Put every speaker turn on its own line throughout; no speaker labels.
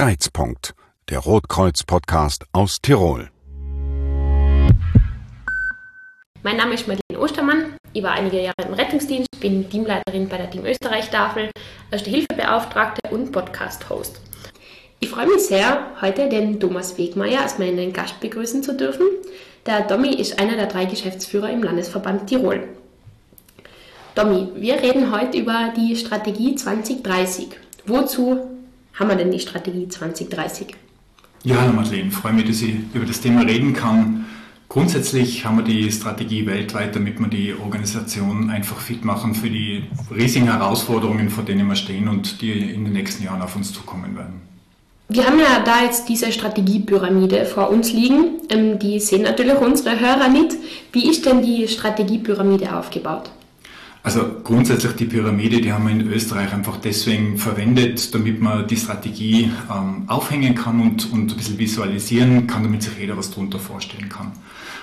Kreizpunkt, der Rotkreuz-Podcast aus Tirol.
Mein Name ist Madeleine Ostermann. Ich war einige Jahre im Rettungsdienst, bin Teamleiterin bei der Team Österreich-Tafel, Erste-Hilfe-Beauftragte und Podcast-Host. Ich freue mich sehr, heute den Thomas Wegmeier als meinen Gast begrüßen zu dürfen. Der Domi ist einer der drei Geschäftsführer im Landesverband Tirol. Domi, wir reden heute über die Strategie 2030. Wozu haben wir denn die Strategie 2030?
Ja, hallo Madeleine, freue mich, dass ich über das Thema reden kann. Grundsätzlich haben wir die Strategie weltweit, damit wir die Organisation einfach fit machen für die riesigen Herausforderungen, vor denen wir stehen und die in den nächsten Jahren auf uns zukommen werden.
Wir haben ja da jetzt diese Strategiepyramide vor uns liegen. Ähm, die sehen natürlich unsere Hörer nicht. Wie ist denn die Strategiepyramide aufgebaut?
Also grundsätzlich die Pyramide, die haben wir in Österreich einfach deswegen verwendet, damit man die Strategie ähm, aufhängen kann und, und ein bisschen visualisieren kann, damit sich jeder was darunter vorstellen kann.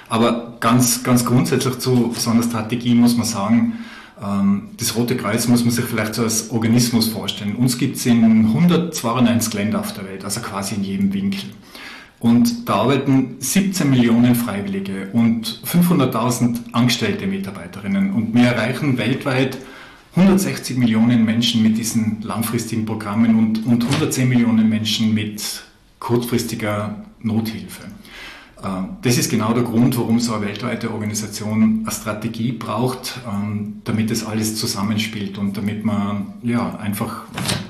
Aber ganz, ganz grundsätzlich zu so einer Strategie muss man sagen, ähm, das Rote Kreuz muss man sich vielleicht so als Organismus vorstellen. Uns gibt es in 192 Ländern auf der Welt, also quasi in jedem Winkel. Und da arbeiten 17 Millionen Freiwillige und 500.000 angestellte Mitarbeiterinnen. Und wir erreichen weltweit 160 Millionen Menschen mit diesen langfristigen Programmen und, und 110 Millionen Menschen mit kurzfristiger Nothilfe. Ähm, das ist genau der Grund, warum so eine weltweite Organisation eine Strategie braucht, ähm, damit das alles zusammenspielt und damit man ja, einfach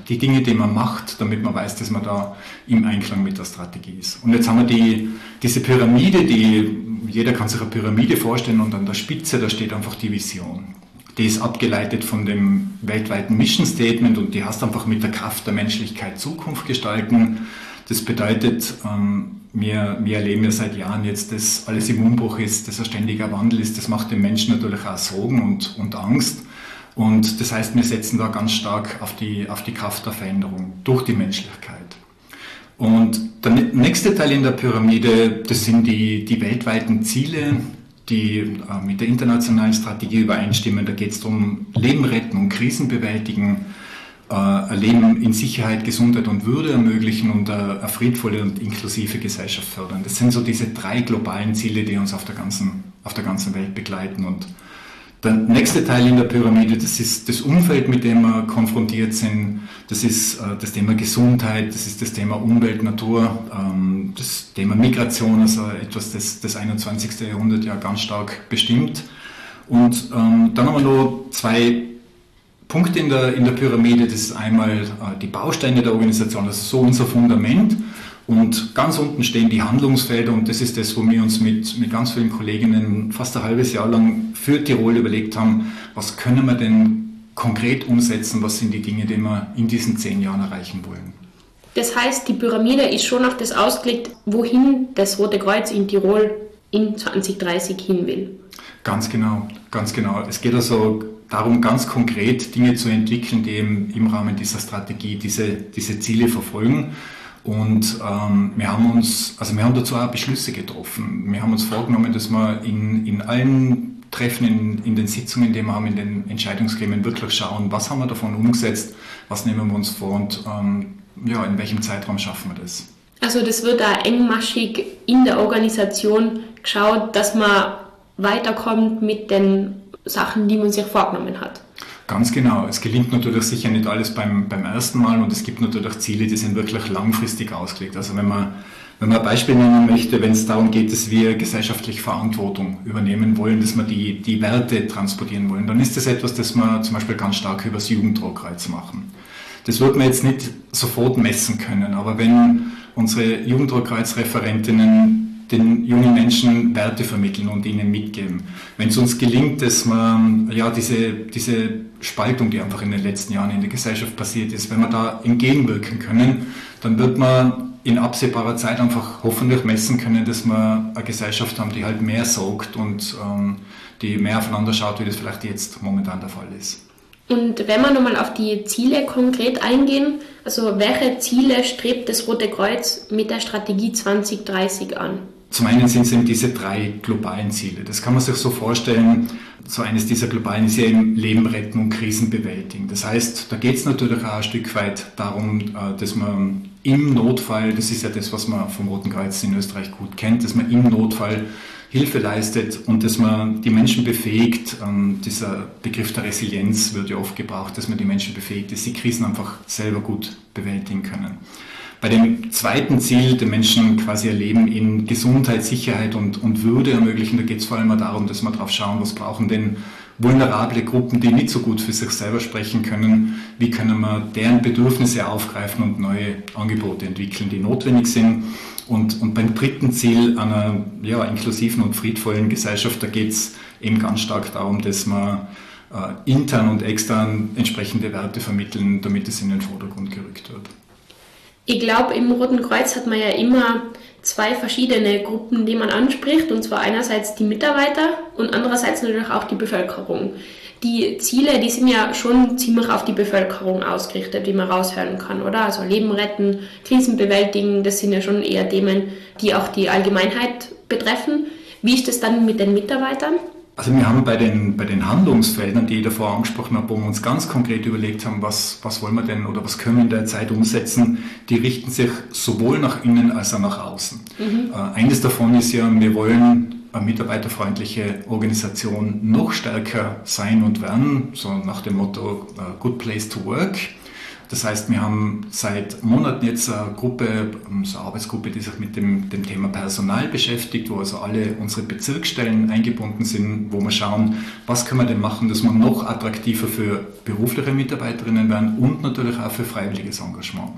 die Dinge, die man macht, damit man weiß, dass man da im Einklang mit der Strategie ist. Und jetzt haben wir die, diese Pyramide, die jeder kann sich eine Pyramide vorstellen und an der Spitze, da steht einfach die Vision. Die ist abgeleitet von dem weltweiten Mission Statement und die heißt einfach mit der Kraft der Menschlichkeit Zukunft gestalten. Das bedeutet, ähm, wir, wir erleben ja seit Jahren jetzt, dass alles im Umbruch ist, dass ein ständiger Wandel ist. Das macht den Menschen natürlich auch Sorgen und, und Angst. Und das heißt, wir setzen da ganz stark auf die, auf die Kraft der Veränderung durch die Menschlichkeit. Und der nächste Teil in der Pyramide, das sind die, die weltweiten Ziele, die äh, mit der internationalen Strategie übereinstimmen. Da geht es darum, Leben retten und Krisen bewältigen, äh, ein Leben in Sicherheit, Gesundheit und Würde ermöglichen und eine friedvolle und inklusive Gesellschaft fördern. Das sind so diese drei globalen Ziele, die uns auf der ganzen, auf der ganzen Welt begleiten. Und der nächste Teil in der Pyramide, das ist das Umfeld, mit dem wir konfrontiert sind. Das ist äh, das Thema Gesundheit, das ist das Thema Umwelt, Natur, ähm, das Thema Migration, also etwas, das das 21. Jahrhundert ja ganz stark bestimmt. Und ähm, dann haben wir noch zwei Punkte in der, in der Pyramide. Das ist einmal äh, die Bausteine der Organisation, ist so unser Fundament. Und ganz unten stehen die Handlungsfelder und das ist das, wo wir uns mit, mit ganz vielen Kolleginnen fast ein halbes Jahr lang für Tirol überlegt haben, was können wir denn konkret umsetzen, was sind die Dinge, die wir in diesen zehn Jahren erreichen wollen.
Das heißt, die Pyramide ist schon auf das ausgelegt, wohin das Rote Kreuz in Tirol in 2030 hin will.
Ganz genau, ganz genau. Es geht also darum, ganz konkret Dinge zu entwickeln, die eben im Rahmen dieser Strategie diese, diese Ziele verfolgen. Und ähm, wir haben uns, also wir haben dazu auch Beschlüsse getroffen. Wir haben uns vorgenommen, dass wir in, in allen Treffen, in, in den Sitzungen, die wir haben, in den Entscheidungsgremien wirklich schauen, was haben wir davon umgesetzt, was nehmen wir uns vor und ähm, ja, in welchem Zeitraum schaffen wir das.
Also das wird da engmaschig in der Organisation geschaut, dass man weiterkommt mit den Sachen, die man sich vorgenommen hat.
Ganz genau. Es gelingt natürlich sicher nicht alles beim, beim ersten Mal und es gibt natürlich Ziele, die sind wirklich langfristig ausgelegt. Also wenn man, wenn man ein Beispiel nennen möchte, wenn es darum geht, dass wir gesellschaftlich Verantwortung übernehmen wollen, dass wir die, die Werte transportieren wollen, dann ist das etwas, das wir zum Beispiel ganz stark über das Jugenddruckkreuz machen. Das wird man jetzt nicht sofort messen können, aber wenn unsere Jugenddruckkreuzreferentinnen den jungen Menschen Werte vermitteln und ihnen mitgeben. Wenn es uns gelingt, dass man ja diese, diese Spaltung, die einfach in den letzten Jahren in der Gesellschaft passiert ist, wenn wir da entgegenwirken können, dann wird man in absehbarer Zeit einfach hoffentlich messen können, dass wir eine Gesellschaft haben, die halt mehr sorgt und ähm, die mehr aufeinander schaut, wie das vielleicht jetzt momentan der Fall ist.
Und wenn wir nochmal auf die Ziele konkret eingehen, also welche Ziele strebt das Rote Kreuz mit der Strategie 2030 an?
Zum einen sind es eben diese drei globalen Ziele. Das kann man sich so vorstellen. So eines dieser globalen ist ja eben Leben retten und Krisen bewältigen. Das heißt, da geht es natürlich auch ein Stück weit darum, äh, dass man im Notfall, das ist ja das, was man vom Roten Kreuz in Österreich gut kennt, dass man im Notfall Hilfe leistet und dass man die Menschen befähigt, ähm, dieser Begriff der Resilienz wird ja oft gebraucht, dass man die Menschen befähigt, dass sie Krisen einfach selber gut bewältigen können. Bei dem zweiten Ziel, den Menschen quasi ihr Leben in Gesundheit, Sicherheit und, und Würde ermöglichen, da geht es vor allem darum, dass wir darauf schauen, was brauchen denn vulnerable Gruppen, die nicht so gut für sich selber sprechen können, wie können wir deren Bedürfnisse aufgreifen und neue Angebote entwickeln, die notwendig sind. Und, und beim dritten Ziel einer ja, inklusiven und friedvollen Gesellschaft, da geht es eben ganz stark darum, dass wir äh, intern und extern entsprechende Werte vermitteln, damit es in den Vordergrund gerückt wird.
Ich glaube, im Roten Kreuz hat man ja immer zwei verschiedene Gruppen, die man anspricht, und zwar einerseits die Mitarbeiter und andererseits natürlich auch die Bevölkerung. Die Ziele, die sind ja schon ziemlich auf die Bevölkerung ausgerichtet, wie man raushören kann, oder? Also Leben retten, Krisen bewältigen, das sind ja schon eher Themen, die auch die Allgemeinheit betreffen. Wie ist das dann mit den Mitarbeitern?
Also wir haben bei den, bei den Handlungsfeldern, die ich davor angesprochen habe, wo wir uns ganz konkret überlegt haben, was, was wollen wir denn oder was können wir in der Zeit umsetzen, die richten sich sowohl nach innen als auch nach außen. Mhm. Äh, eines davon ist ja, wir wollen eine mitarbeiterfreundliche Organisation noch stärker sein und werden, so nach dem Motto uh, Good Place to Work. Das heißt, wir haben seit Monaten jetzt eine Gruppe, so eine Arbeitsgruppe, die sich mit dem, dem Thema Personal beschäftigt, wo also alle unsere Bezirksstellen eingebunden sind, wo wir schauen, was können wir denn machen, dass wir noch attraktiver für berufliche Mitarbeiterinnen werden und natürlich auch für freiwilliges Engagement.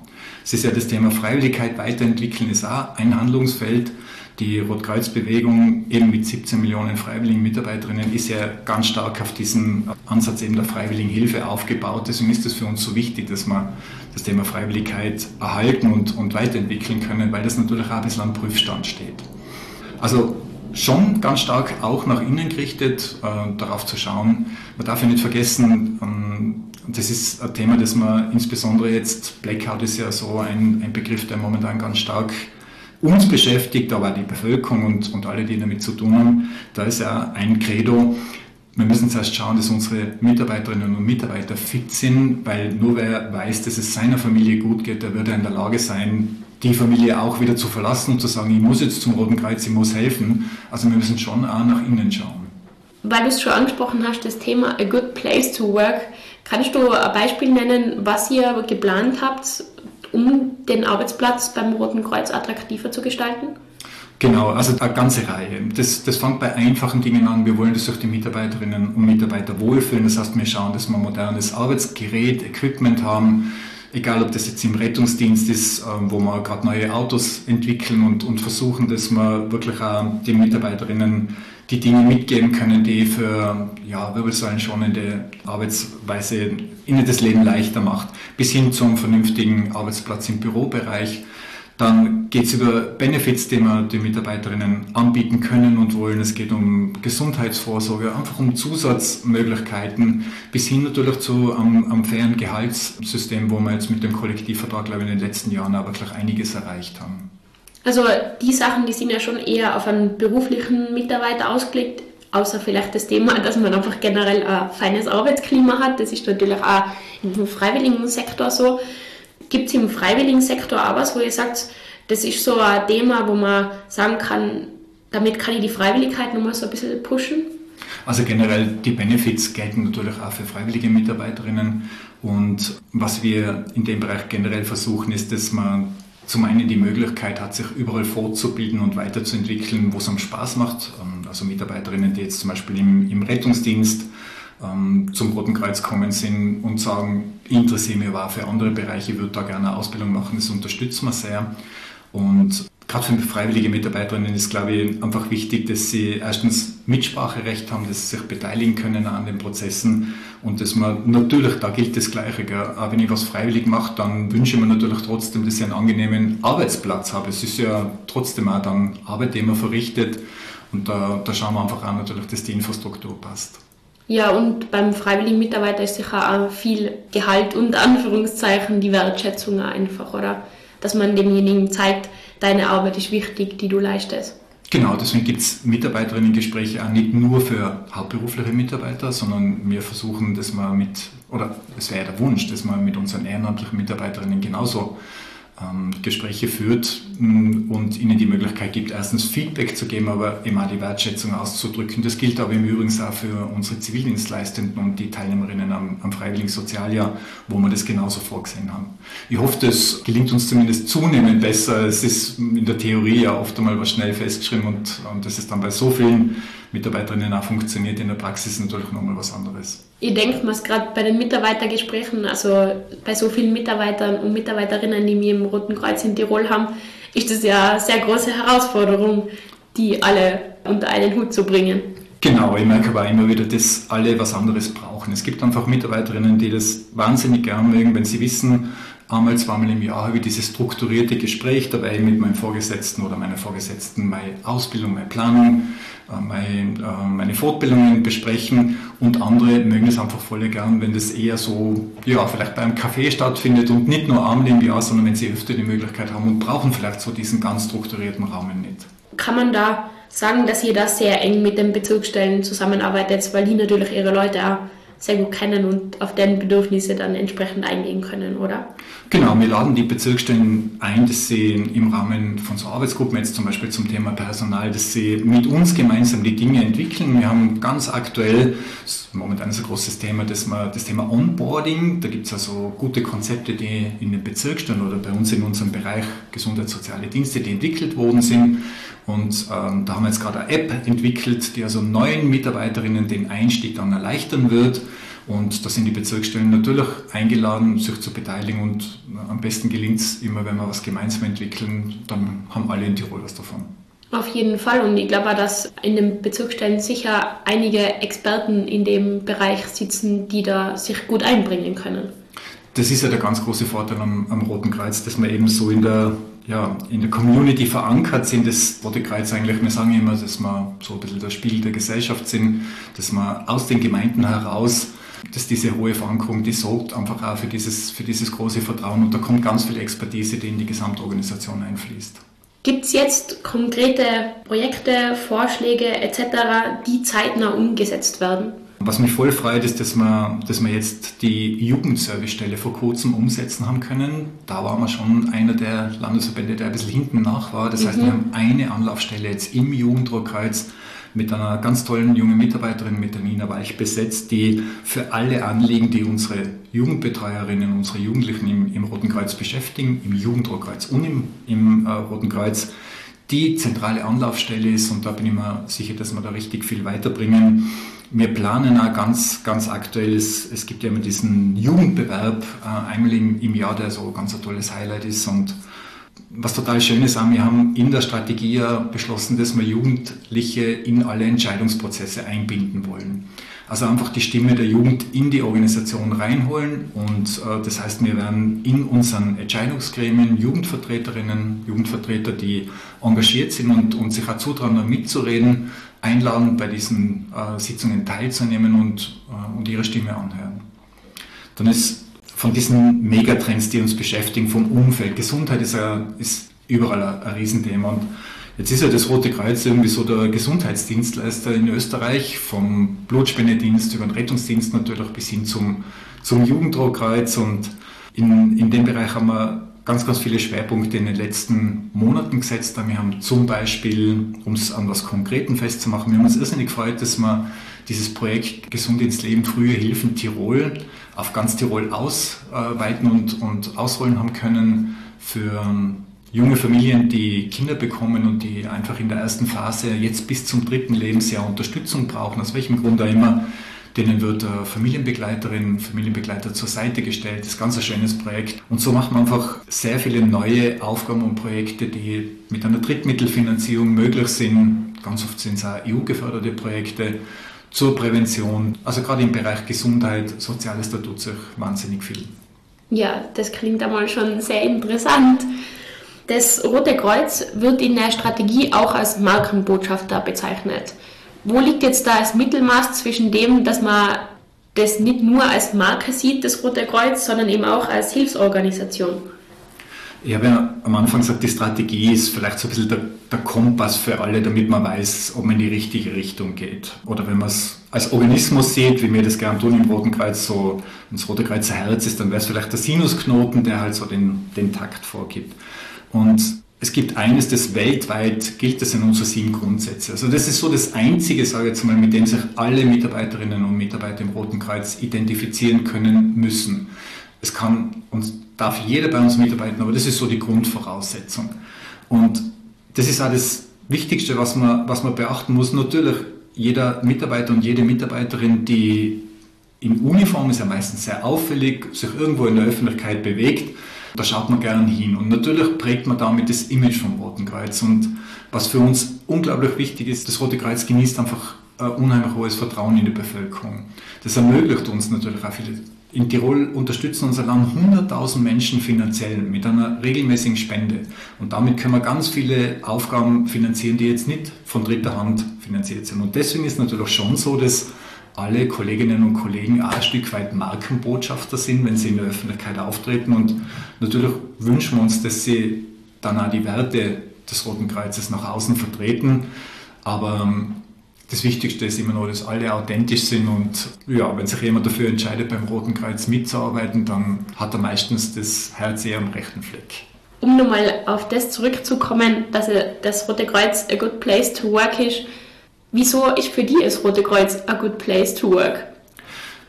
Es ist ja das Thema Freiwilligkeit weiterentwickeln, ist auch ein Handlungsfeld. Die Rotkreuz-Bewegung eben mit 17 Millionen freiwilligen Mitarbeiterinnen ist ja ganz stark auf diesen Ansatz eben der freiwilligen Hilfe aufgebaut. Deswegen ist es für uns so wichtig, dass wir das Thema Freiwilligkeit erhalten und, und weiterentwickeln können, weil das natürlich auch am Prüfstand steht. Also schon ganz stark auch nach innen gerichtet, äh, darauf zu schauen. Man darf ja nicht vergessen, ähm, das ist ein Thema, das man insbesondere jetzt, Blackout ist ja so ein, ein Begriff, der momentan ganz stark uns beschäftigt, aber die Bevölkerung und, und alle, die damit zu tun haben. Da ist ja ein Credo, wir müssen zuerst schauen, dass unsere Mitarbeiterinnen und Mitarbeiter fit sind, weil nur wer weiß, dass es seiner Familie gut geht, der wird in der Lage sein, die Familie auch wieder zu verlassen und zu sagen, ich muss jetzt zum Roten Kreuz, ich muss helfen. Also wir müssen schon auch nach innen schauen.
Weil du es schon angesprochen hast, das Thema A Good Place to Work. Kannst du ein Beispiel nennen, was ihr geplant habt, um den Arbeitsplatz beim Roten Kreuz attraktiver zu gestalten?
Genau, also eine ganze Reihe. Das, das fängt bei einfachen Dingen an. Wir wollen, dass sich die Mitarbeiterinnen und Mitarbeiter wohlfühlen. Das heißt, wir schauen, dass wir modernes Arbeitsgerät, Equipment haben. Egal, ob das jetzt im Rettungsdienst ist, ähm, wo wir gerade neue Autos entwickeln und, und versuchen, dass wir wirklich auch den Mitarbeiterinnen die Dinge mitgeben können, die für ja, wirbelsäulenschonende Arbeitsweise ihnen das Leben leichter macht, bis hin zum vernünftigen Arbeitsplatz im Bürobereich. Dann geht es über Benefits, die wir den Mitarbeiterinnen anbieten können und wollen. Es geht um Gesundheitsvorsorge, einfach um Zusatzmöglichkeiten, bis hin natürlich zu einem, einem fairen Gehaltssystem, wo wir jetzt mit dem Kollektivvertrag, glaube ich, in den letzten Jahren auch wirklich einiges erreicht haben.
Also die Sachen, die sind ja schon eher auf einen beruflichen Mitarbeiter ausgelegt, außer vielleicht das Thema, dass man einfach generell ein feines Arbeitsklima hat. Das ist natürlich auch im freiwilligen Sektor so. Gibt es im freiwilligen Sektor auch was, wo ihr sagt, das ist so ein Thema, wo man sagen kann, damit kann ich die Freiwilligkeit nochmal so ein bisschen pushen?
Also generell die Benefits gelten natürlich auch für freiwillige Mitarbeiterinnen. Und was wir in dem Bereich generell versuchen, ist, dass man zum einen die Möglichkeit hat, sich überall fortzubilden und weiterzuentwickeln, wo es am Spaß macht. Ähm, also Mitarbeiterinnen, die jetzt zum Beispiel im, im Rettungsdienst ähm, zum Roten Kreuz kommen sind und sagen, interessiere mich auch für andere Bereiche, ich würde da gerne eine Ausbildung machen, das unterstützen wir sehr. Und gerade für freiwillige Mitarbeiterinnen ist, glaube ich, einfach wichtig, dass sie erstens Mitspracherecht haben, dass sie sich beteiligen können an den Prozessen und dass man natürlich, da gilt das Gleiche, gell? auch wenn ich was freiwillig mache, dann wünsche ich mir natürlich trotzdem, dass ich einen angenehmen Arbeitsplatz habe. Es ist ja trotzdem auch dann Arbeit, die man verrichtet und da, da schauen wir einfach an natürlich, dass die Infrastruktur passt.
Ja, und beim freiwilligen Mitarbeiter ist sicher auch viel Gehalt und Anführungszeichen die Wertschätzung einfach, oder? Dass man demjenigen zeigt, deine Arbeit ist wichtig, die du leistest.
Genau, deswegen gibt es Mitarbeiterinnen-Gespräche auch nicht nur für hauptberufliche Mitarbeiter, sondern wir versuchen, dass wir mit, oder es wäre der Wunsch, dass wir mit unseren ehrenamtlichen Mitarbeiterinnen genauso Gespräche führt mm, und ihnen die Möglichkeit gibt, erstens Feedback zu geben, aber eben die Wertschätzung auszudrücken. Das gilt aber im Übrigen auch für unsere Zivildienstleistenden und die Teilnehmerinnen am, am Freiwilligen-Sozialjahr, wo wir das genauso vorgesehen haben. Ich hoffe, das gelingt uns zumindest zunehmend besser. Es ist in der Theorie ja oft einmal was schnell festgeschrieben und, und das ist dann bei so vielen Mitarbeiterinnen auch funktioniert, in der Praxis natürlich nochmal was anderes.
Ich denke mir gerade bei den Mitarbeitergesprächen, also bei so vielen Mitarbeitern und Mitarbeiterinnen, die wir im Roten Kreuz in Tirol haben, ist das ja eine sehr große Herausforderung, die alle unter einen Hut zu bringen.
Genau, ich merke aber immer wieder, dass alle was anderes brauchen. Es gibt einfach Mitarbeiterinnen, die das wahnsinnig gern mögen, wenn sie wissen, einmal, zweimal im Jahr habe ich dieses strukturierte Gespräch dabei mit meinem Vorgesetzten oder meiner Vorgesetzten, meine Ausbildung, meine Planung, äh, meine, äh, meine Fortbildungen besprechen und andere mögen es einfach voll gern, wenn das eher so, ja, vielleicht beim Café stattfindet und nicht nur einmal im Jahr, sondern wenn sie öfter die Möglichkeit haben und brauchen vielleicht so diesen ganz strukturierten Rahmen nicht.
Kann man da sagen, dass ihr da sehr eng mit den Bezirksstellen zusammenarbeitet, weil die natürlich ihre Leute auch sehr gut kennen und auf deren Bedürfnisse dann entsprechend eingehen können, oder?
Genau, wir laden die Bezirksstellen ein, dass sie im Rahmen von so Arbeitsgruppen, jetzt zum Beispiel zum Thema Personal, dass sie mit uns gemeinsam die Dinge entwickeln. Wir haben ganz aktuell, das ist momentan ein großes Thema, dass wir, das Thema Onboarding, da gibt es also gute Konzepte, die in den Bezirksstellen oder bei uns in unserem Bereich Gesundheitssoziale Dienste, die entwickelt worden sind. Und ähm, da haben wir jetzt gerade eine App entwickelt, die also neuen Mitarbeiterinnen den Einstieg dann erleichtern wird. Und da sind die Bezirksstellen natürlich eingeladen, sich zu beteiligen. Und am besten gelingt es immer, wenn wir was gemeinsam entwickeln, dann haben alle in Tirol was davon.
Auf jeden Fall. Und ich glaube auch, dass in den Bezirksstellen sicher einige Experten in dem Bereich sitzen, die da sich gut einbringen können.
Das ist ja der ganz große Vorteil am, am Roten Kreuz, dass man eben so in der ja, in der Community verankert sind. Das Rote Kreuz eigentlich, wir sagen immer, dass wir so ein bisschen das Spiel der Gesellschaft sind, dass wir aus den Gemeinden heraus, dass diese hohe Verankerung, die sorgt einfach auch für dieses, für dieses große Vertrauen und da kommt ganz viel Expertise, die in die Gesamtorganisation einfließt.
Gibt es jetzt konkrete Projekte, Vorschläge etc., die zeitnah umgesetzt werden?
Was mich voll freut, ist, dass wir, dass wir jetzt die Jugendservicestelle vor kurzem umsetzen haben können. Da waren wir schon einer der Landesverbände, der ein bisschen hinten nach war. Das mhm. heißt, wir haben eine Anlaufstelle jetzt im Jugenddruckkreuz mit einer ganz tollen jungen Mitarbeiterin, mit der Nina Weich, besetzt, die für alle Anliegen, die unsere Jugendbetreuerinnen, unsere Jugendlichen im, im Roten Kreuz beschäftigen, im Jugenddruckkreuz und im, im äh, Roten Kreuz, die zentrale Anlaufstelle ist. Und da bin ich mir sicher, dass wir da richtig viel weiterbringen. Wir planen auch ganz, ganz aktuell, es, es gibt ja immer diesen Jugendbewerb äh, einmal im, im Jahr, der so ganz ein tolles Highlight ist und was total schön ist, wir haben in der Strategie ja beschlossen, dass wir Jugendliche in alle Entscheidungsprozesse einbinden wollen. Also einfach die Stimme der Jugend in die Organisation reinholen und äh, das heißt, wir werden in unseren Entscheidungsgremien Jugendvertreterinnen, Jugendvertreter, die engagiert sind und, und sich auch zutrauen, da mitzureden, einladen, bei diesen äh, Sitzungen teilzunehmen und, äh, und ihre Stimme anhören. Dann ist von diesen Megatrends, die uns beschäftigen, vom Umfeld, Gesundheit ist, ein, ist überall ein, ein Riesenthema. Und jetzt ist ja das Rote Kreuz irgendwie so der Gesundheitsdienstleister in Österreich, vom Blutspendedienst über den Rettungsdienst natürlich bis hin zum, zum Jugenddruckkreuz. Und in, in dem Bereich haben wir ganz, ganz viele Schwerpunkte in den letzten Monaten gesetzt Wir haben zum Beispiel, um es an was Konkreten festzumachen, wir haben uns irrsinnig gefreut, dass wir dieses Projekt Gesund ins Leben, frühe Hilfen Tirol auf ganz Tirol ausweiten und, und ausrollen haben können für junge Familien, die Kinder bekommen und die einfach in der ersten Phase jetzt bis zum dritten Lebensjahr Unterstützung brauchen, aus welchem Grund auch immer Denen wird eine Familienbegleiterin, Familienbegleiter zur Seite gestellt. Das ist ganz ein schönes Projekt. Und so macht man einfach sehr viele neue Aufgaben und Projekte, die mit einer Drittmittelfinanzierung möglich sind. Ganz oft sind es auch EU-geförderte Projekte zur Prävention. Also gerade im Bereich Gesundheit, Soziales, da tut sich wahnsinnig viel.
Ja, das klingt einmal schon sehr interessant. Das Rote Kreuz wird in der Strategie auch als Markenbotschafter bezeichnet. Wo liegt jetzt da das Mittelmaß zwischen dem, dass man das nicht nur als Marke sieht, das Rote Kreuz, sondern eben auch als Hilfsorganisation?
Ich habe ja am Anfang gesagt, die Strategie ist vielleicht so ein bisschen der, der, Kompass für alle, damit man weiß, ob man in die richtige Richtung geht. Oder wenn man es als Organismus sieht, wie wir das gerne tun im Roten Kreuz, so das Rote Kreuz Herz ist, dann wäre es vielleicht der Sinusknoten, der halt so den, den Takt vorgibt. Und es gibt eines, das weltweit gilt, das sind unsere sieben Grundsätze. Also das ist so das Einzige, sage ich jetzt mal, mit dem sich alle Mitarbeiterinnen und Mitarbeiter im Roten Kreuz identifizieren können müssen. Es kann und darf jeder bei uns mitarbeiten, aber das ist so die Grundvoraussetzung. Und das ist auch das Wichtigste, was man, was man beachten muss. Natürlich, jeder Mitarbeiter und jede Mitarbeiterin, die in Uniform ist ja meistens sehr auffällig, sich irgendwo in der Öffentlichkeit bewegt, da schaut man gern hin. Und natürlich prägt man damit das Image vom Roten Kreuz. Und was für uns unglaublich wichtig ist, das Rote Kreuz genießt einfach ein unheimlich hohes Vertrauen in die Bevölkerung. Das ermöglicht uns natürlich auch viele in Tirol unterstützen unser Land 100.000 Menschen finanziell mit einer regelmäßigen Spende. Und damit können wir ganz viele Aufgaben finanzieren, die jetzt nicht von dritter Hand finanziert sind. Und deswegen ist natürlich schon so, dass alle Kolleginnen und Kollegen auch ein Stück weit Markenbotschafter sind, wenn sie in der Öffentlichkeit auftreten. Und natürlich wünschen wir uns, dass sie dann auch die Werte des Roten Kreuzes nach außen vertreten. Aber ähm, das Wichtigste ist immer noch, dass alle authentisch sind und ja, wenn sich jemand dafür entscheidet, beim Roten Kreuz mitzuarbeiten, dann hat er meistens das Herz eher am rechten Fleck.
Um nochmal auf das zurückzukommen, dass das Rote Kreuz a good place to work ist, wieso ist für dich das Rote Kreuz a good place to work?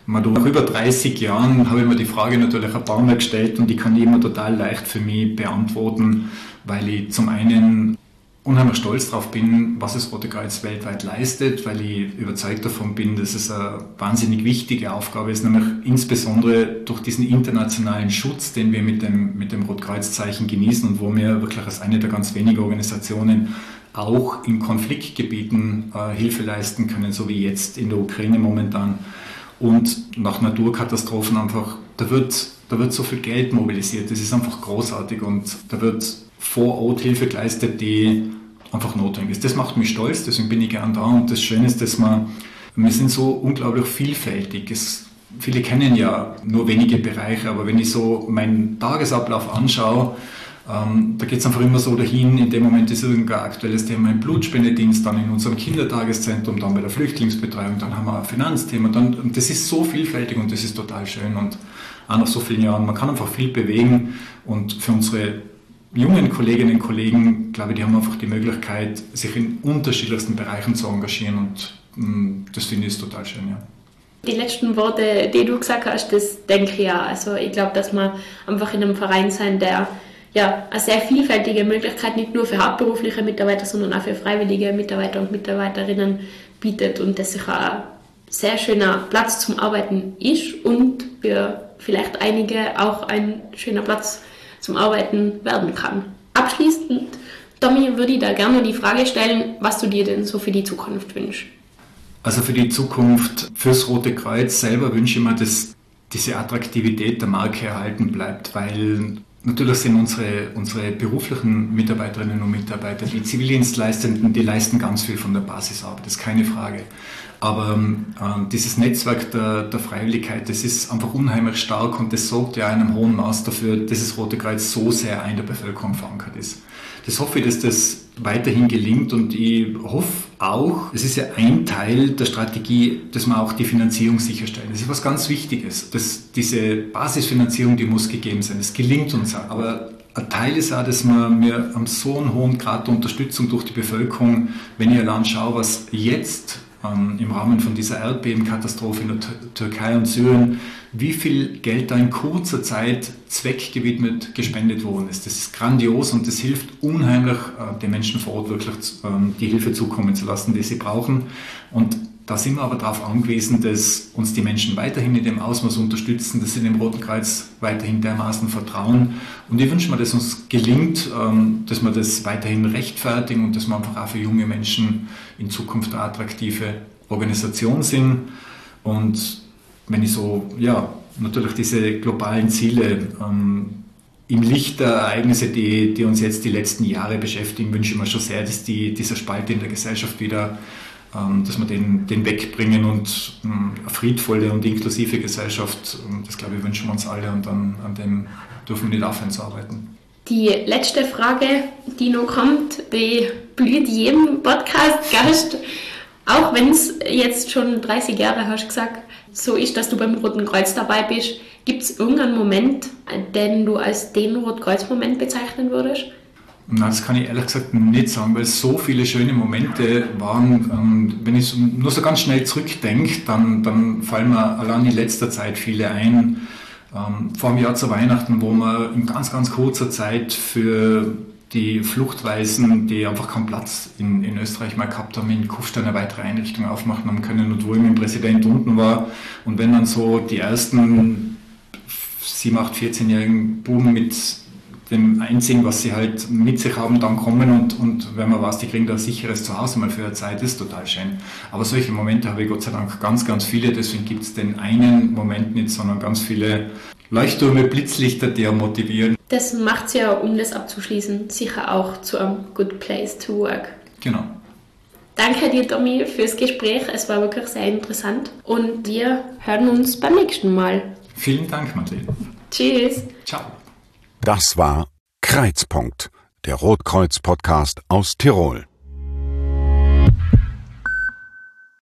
Nach über 30 Jahren habe ich mir die Frage natürlich ein paar Mal gestellt und die kann ich immer total leicht für mich beantworten, weil ich zum einen unheimlich stolz darauf bin, was das Rote Kreuz weltweit leistet, weil ich überzeugt davon bin, dass es eine wahnsinnig wichtige Aufgabe ist, nämlich insbesondere durch diesen internationalen Schutz, den wir mit dem, mit dem Rotkreuzzeichen genießen und wo wir wirklich als eine der ganz wenigen Organisationen auch in Konfliktgebieten äh, Hilfe leisten können, so wie jetzt in der Ukraine momentan. Und nach Naturkatastrophen einfach, da wird, da wird so viel Geld mobilisiert, das ist einfach großartig und da wird vor Ort Hilfe geleistet, die einfach notwendig ist. Das macht mich stolz, deswegen bin ich gern da und das Schöne ist, dass wir, wir sind so unglaublich vielfältig. Es, viele kennen ja nur wenige Bereiche, aber wenn ich so meinen Tagesablauf anschaue, ähm, da geht es einfach immer so dahin, in dem Moment ist irgendein aktuelles Thema im Blutspendedienst, dann in unserem Kindertageszentrum, dann bei der Flüchtlingsbetreuung, dann haben wir ein Finanzthema. Dann, das ist so vielfältig und das ist total schön und auch nach so vielen Jahren, man kann einfach viel bewegen und für unsere jungen Kolleginnen und Kollegen, glaube ich, die haben einfach die Möglichkeit, sich in unterschiedlichsten Bereichen zu engagieren und mh, mm, das finde ich total schön, ja.
Die letzten Worte, die du gesagt hast, das denke ich ja. Also ich glaube, dass man einfach in einem Verein sein, der ja eine sehr vielfältige Möglichkeit nicht nur für hauptberufliche Mitarbeiter, sondern auch für freiwillige Mitarbeiter und Mitarbeiterinnen bietet und das sicher ein sehr schöner Platz zum Arbeiten ist und für vielleicht einige auch ein schöner Platz zum Arbeiten werden kann. Abschließend, Tommy, würde ich da gerne die Frage stellen, was du dir denn so für die Zukunft wünschst.
Also für die Zukunft, fürs Rote Kreuz selber wünsche ich mir, dass diese Attraktivität der Marke erhalten bleibt, weil natürlich sind unsere, unsere beruflichen Mitarbeiterinnen und Mitarbeiter, die Zivildienstleistenden, die leisten ganz viel von der Basisarbeit, das ist keine Frage. Aber äh, dieses Netzwerk der, der Freiwilligkeit, das ist einfach unheimlich stark und das sorgt ja in einem hohen Maß dafür, dass das Rote Kreuz so sehr in der Bevölkerung verankert ist. Das hoffe ich, dass das weiterhin gelingt und ich hoffe auch, es ist ja ein Teil der Strategie, dass wir auch die Finanzierung sicherstellen. Das ist was ganz Wichtiges, dass diese Basisfinanzierung, die muss gegeben sein. Es gelingt uns auch. Aber ein Teil ist auch, dass wir, wir haben so einen hohen Grad der Unterstützung durch die Bevölkerung, wenn ich allein schaue, was jetzt ähm, im Rahmen von dieser Erdbebenkatastrophe in der Türkei und Syrien, wie viel Geld da in kurzer Zeit zweckgewidmet gespendet worden ist. Das ist grandios und das hilft unheimlich, äh, den Menschen vor Ort wirklich ähm, die Hilfe zukommen zu lassen, die sie brauchen. Und da sind wir aber darauf angewiesen, dass uns die Menschen weiterhin in dem Ausmaß unterstützen, dass sie dem Roten Kreuz weiterhin dermaßen vertrauen. Und ich wünsche mir, dass uns gelingt, ähm, dass wir das weiterhin rechtfertigen und dass wir einfach auch für junge Menschen in Zukunft eine attraktive Organisation sind. Und wenn ich so, ja, natürlich diese globalen Ziele ähm, im Licht der Ereignisse, die, die uns jetzt die letzten Jahre beschäftigen, wünsche ich mir schon sehr, dass die, dieser Spalt in der Gesellschaft wieder dass wir den, den wegbringen und ähm, eine friedvolle und inklusive Gesellschaft, ähm, das glaube ich, wünschen wir uns alle und dann an dem dürfen wir nicht aufhören zu arbeiten.
Die letzte Frage, die noch kommt, die blüht jedem Podcast-Gast, auch wenn es jetzt schon 30 Jahre hast gesagt, so ist, dass du beim Roten Kreuz dabei bist. Gibt es irgendeinen Moment, den du als den Rotkreuz-Moment bezeichnen würdest?
Na, das kann ich ehrlich gesagt nicht sagen, weil es so viele schöne Momente waren. Wenn ich nur so ganz schnell zurückdenke, dann, dann fallen mir allein in letzter Zeit viele ein. Ähm, vor dem Jahr zu Weihnachten, wo wir in ganz, ganz kurzer Zeit für die Fluchtweisen, die einfach keinen Platz in, in Österreich mal gehabt haben, in Kufstein eine weitere Einrichtung aufmachen haben können und wo ich mit dem Präsident unten war. Und wenn dann so die ersten 7, 8, 14-jährigen Buben mit dem einzigen, was sie halt mit sich haben, dann kommen und, und wenn man weiß, die kriegen da ein sicheres Zuhause mal für eine Zeit, ist total schön. Aber solche Momente habe ich Gott sei Dank ganz, ganz viele, deswegen gibt es den einen Moment nicht, sondern ganz viele Leuchttürme, Blitzlichter, die motivieren.
Das macht es ja, um das abzuschließen, sicher auch zu einem Good Place to Work.
Genau.
Danke dir, Tommy, fürs Gespräch. Es war wirklich sehr interessant und wir hören uns beim nächsten Mal.
Vielen Dank, Madeleine.
Tschüss.
Ciao.
Das war Kreizpunkt, der Rotkreuz-Podcast aus Tirol.